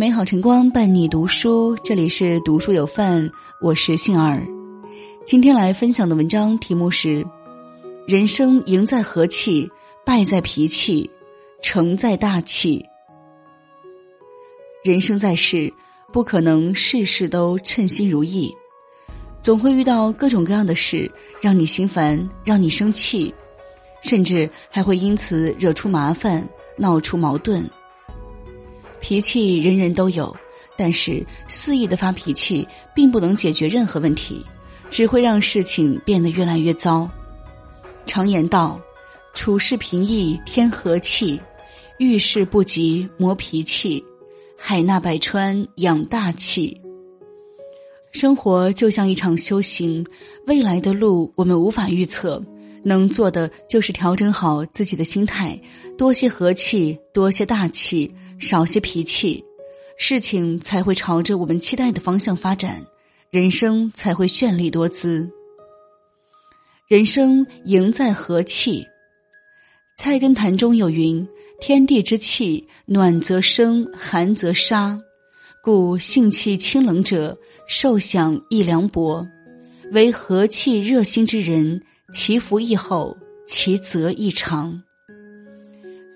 美好晨光伴你读书，这里是读书有范，我是杏儿。今天来分享的文章题目是：人生赢在和气，败在脾气，成在大气。人生在世，不可能事事都称心如意，总会遇到各种各样的事，让你心烦，让你生气，甚至还会因此惹出麻烦，闹出矛盾。脾气人人都有，但是肆意的发脾气并不能解决任何问题，只会让事情变得越来越糟。常言道：“处事平易天和气，遇事不急磨脾气，海纳百川养大气。”生活就像一场修行，未来的路我们无法预测，能做的就是调整好自己的心态，多些和气，多些大气。少些脾气，事情才会朝着我们期待的方向发展，人生才会绚丽多姿。人生赢在和气，《菜根谭》中有云：“天地之气，暖则生，寒则杀。故性气清冷者，受享亦凉薄。为和气热心之人，其福亦厚，其泽亦长。”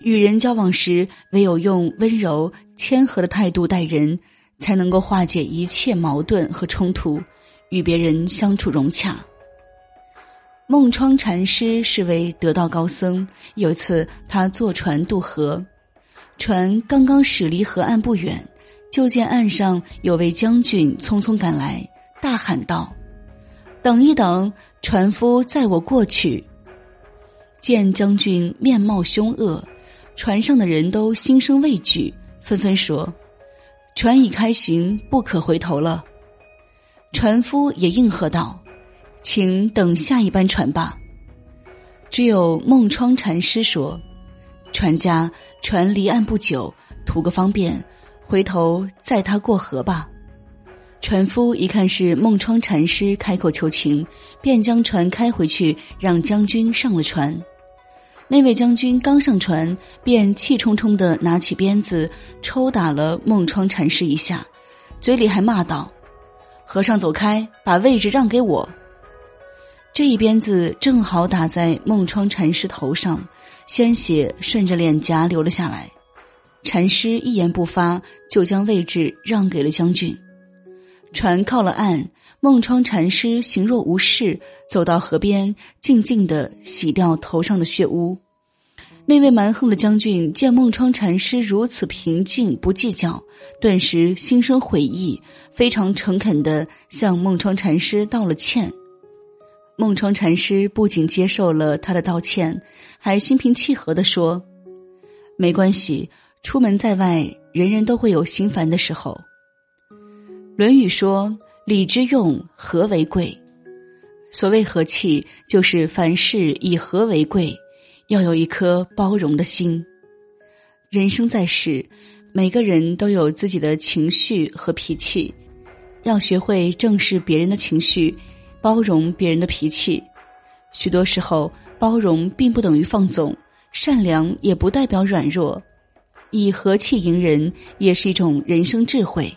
与人交往时，唯有用温柔谦和的态度待人，才能够化解一切矛盾和冲突，与别人相处融洽。孟窗禅师是位得道高僧，有一次他坐船渡河，船刚刚驶离河岸不远，就见岸上有位将军匆匆赶来，大喊道：“等一等，船夫载我过去。”见将军面貌凶恶。船上的人都心生畏惧，纷纷说：“船已开行，不可回头了。”船夫也应和道：“请等下一班船吧。”只有梦窗禅师说：“船家，船离岸不久，图个方便，回头载他过河吧。”船夫一看是梦窗禅师开口求情，便将船开回去，让将军上了船。那位将军刚上船，便气冲冲的拿起鞭子抽打了孟窗禅师一下，嘴里还骂道：“和尚走开，把位置让给我。”这一鞭子正好打在孟窗禅师头上，鲜血顺着脸颊流了下来。禅师一言不发，就将位置让给了将军。船靠了岸，孟窗禅师行若无事，走到河边，静静的洗掉头上的血污。那位蛮横的将军见孟窗禅师如此平静不计较，顿时心生悔意，非常诚恳的向孟窗禅师道了歉。孟窗禅师不仅接受了他的道歉，还心平气和的说：“没关系，出门在外，人人都会有心烦的时候。”《论语》说：“礼之用，和为贵。”所谓和气，就是凡事以和为贵。要有一颗包容的心。人生在世，每个人都有自己的情绪和脾气，要学会正视别人的情绪，包容别人的脾气。许多时候，包容并不等于放纵，善良也不代表软弱，以和气迎人也是一种人生智慧。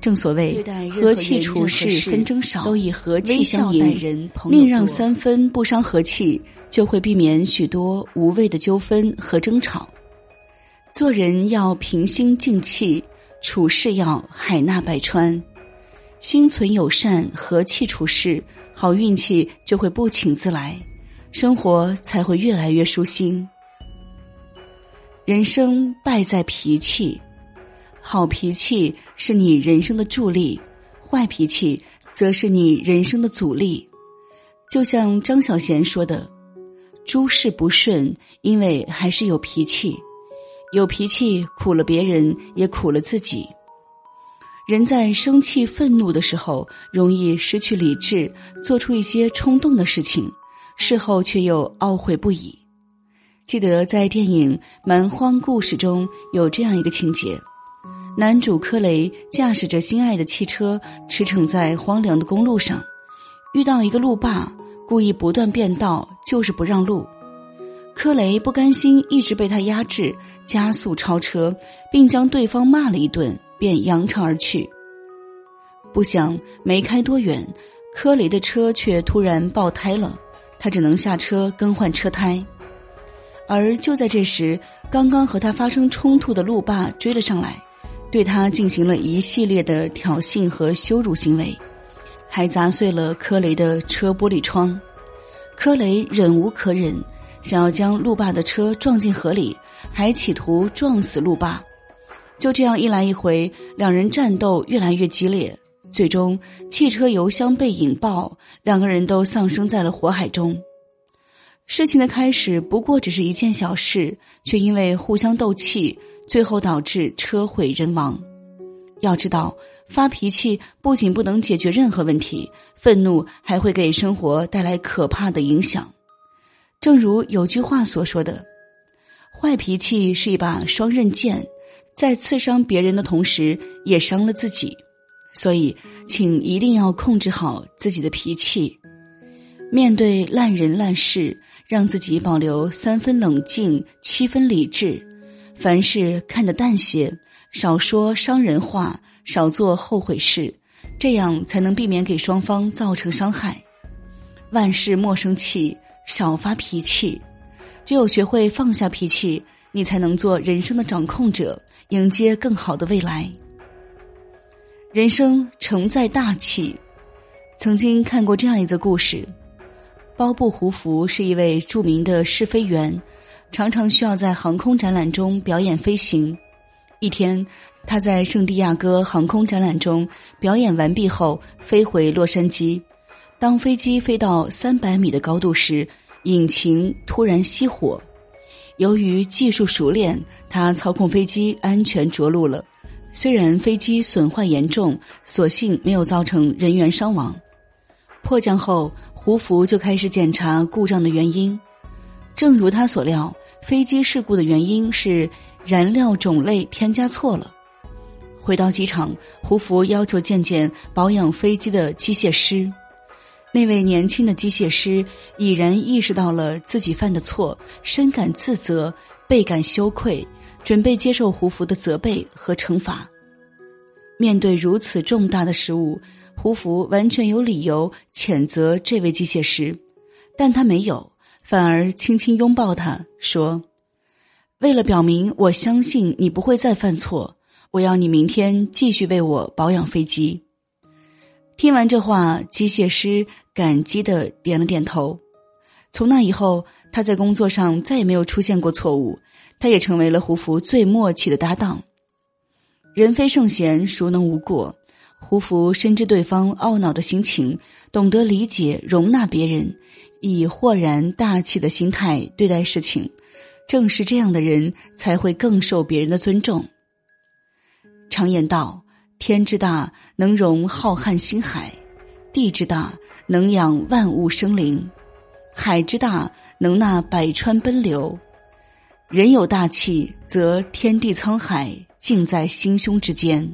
正所谓和气处事，纷争少，都以和气相迎，宁让三分，不伤和气，就会避免许多无谓的纠纷和争吵。做人要平心静气，处事要海纳百川，心存友善，和气处事，好运气就会不请自来，生活才会越来越舒心。人生败在脾气。好脾气是你人生的助力，坏脾气则是你人生的阻力。就像张小娴说的：“诸事不顺，因为还是有脾气。有脾气苦了别人，也苦了自己。人在生气、愤怒的时候，容易失去理智，做出一些冲动的事情，事后却又懊悔不已。记得在电影《蛮荒故事》中有这样一个情节。男主柯雷驾驶着心爱的汽车驰骋在荒凉的公路上，遇到一个路霸，故意不断变道，就是不让路。柯雷不甘心一直被他压制，加速超车，并将对方骂了一顿，便扬长而去。不想没开多远，柯雷的车却突然爆胎了，他只能下车更换车胎。而就在这时，刚刚和他发生冲突的路霸追了上来，对他进行了一系列的挑衅和羞辱行为，还砸碎了柯雷的车玻璃窗。柯雷忍无可忍，想要将路霸的车撞进河里，还企图撞死路霸。就这样一来一回，两人战斗越来越激烈。最终，汽车油箱被引爆，两个人都丧生在了火海中。事情的开始不过只是一件小事，却因为互相斗气，最后导致车毁人亡。要知道，发脾气不仅不能解决任何问题，愤怒还会给生活带来可怕的影响。正如有句话所说的：“坏脾气是一把双刃剑，在刺伤别人的同时，也伤了自己。”所以，请一定要控制好自己的脾气，面对烂人烂事，让自己保留三分冷静，七分理智，凡事看得淡些，少说伤人话，少做后悔事，这样才能避免给双方造成伤害。万事莫生气，少发脾气，只有学会放下脾气，你才能做人生的掌控者，迎接更好的未来。人生承载大气。曾经看过这样一则故事：包布胡福是一位著名的试飞员，常常需要在航空展览中表演飞行。一天，他在圣地亚哥航空展览中表演完毕后，飞回洛杉矶。当飞机飞到三百米的高度时，引擎突然熄火。由于技术熟练，他操控飞机安全着陆了。虽然飞机损坏严重，所幸没有造成人员伤亡。迫降后，胡福就开始检查故障的原因。正如他所料，飞机事故的原因是燃料种类添加错了。回到机场，胡福要求见见保养飞机的机械师。那位年轻的机械师已然意识到了自己犯的错，深感自责，倍感羞愧。准备接受胡福的责备和惩罚。面对如此重大的失误，胡福完全有理由谴责这位机械师，但他没有，反而轻轻拥抱他，说：“为了表明我相信你不会再犯错，我要你明天继续为我保养飞机。”听完这话，机械师感激的点了点头。从那以后，他在工作上再也没有出现过错误。他也成为了胡福最默契的搭档。人非圣贤，孰能无过？胡福深知对方懊恼的心情，懂得理解、容纳别人，以豁然大气的心态对待事情。正是这样的人，才会更受别人的尊重。常言道：“天之大，能容浩瀚星海；地之大，能养万物生灵；海之大，能纳百川奔流。”人有大气，则天地沧海尽在心胸之间。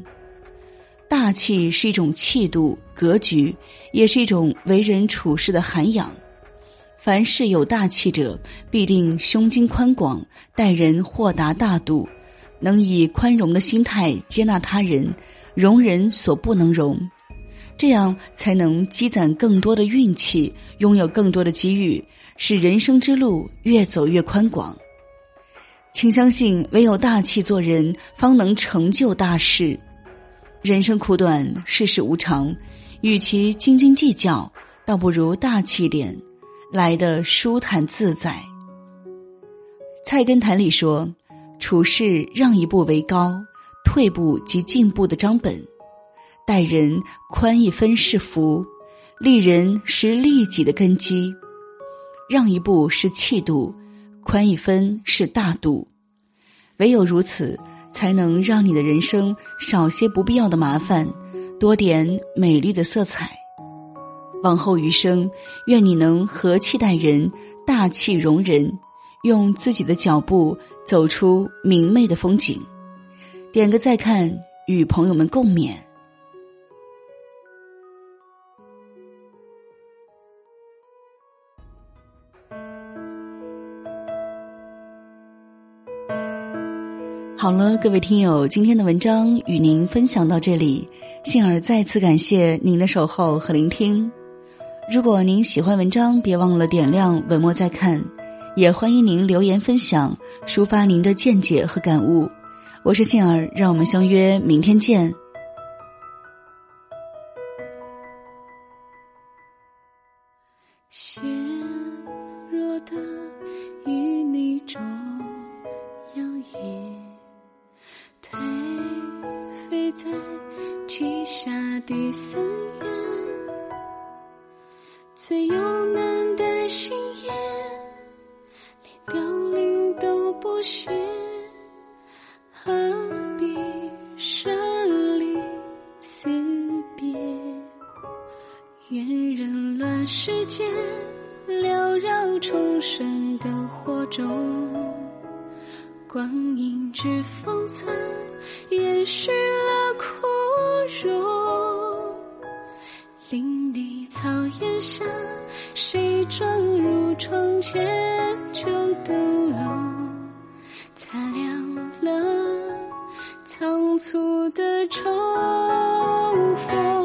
大气是一种气度、格局，也是一种为人处事的涵养。凡事有大气者，必定胸襟宽广，待人豁达大度，能以宽容的心态接纳他人，容人所不能容，这样才能积攒更多的运气，拥有更多的机遇，使人生之路越走越宽广。请相信，唯有大气做人，方能成就大事。人生苦短，世事无常，与其斤斤计较，倒不如大气点，来的舒坦自在。菜根谭里说：“处事让一步为高，退步即进步的章本；待人宽一分是福，利人是利己的根基。让一步是气度。”宽一分是大度，唯有如此，才能让你的人生少些不必要的麻烦，多点美丽的色彩。往后余生，愿你能和气待人，大气容人，用自己的脚步走出明媚的风景。点个再看，与朋友们共勉。好了，各位听友，今天的文章与您分享到这里。杏儿再次感谢您的守候和聆听。如果您喜欢文章，别忘了点亮文末再看，也欢迎您留言分享，抒发您的见解和感悟。我是杏儿，让我们相约明天见。纤弱的与你中摇曳，颓废在栖霞的森严，最有难的心眼，连凋零都不屑，何必舍离死别？愿人乱世间，缭绕重生的火种，光阴之封存，延续了枯荣。林地草檐下，谁撞入窗前旧灯笼，擦亮了仓促的重逢。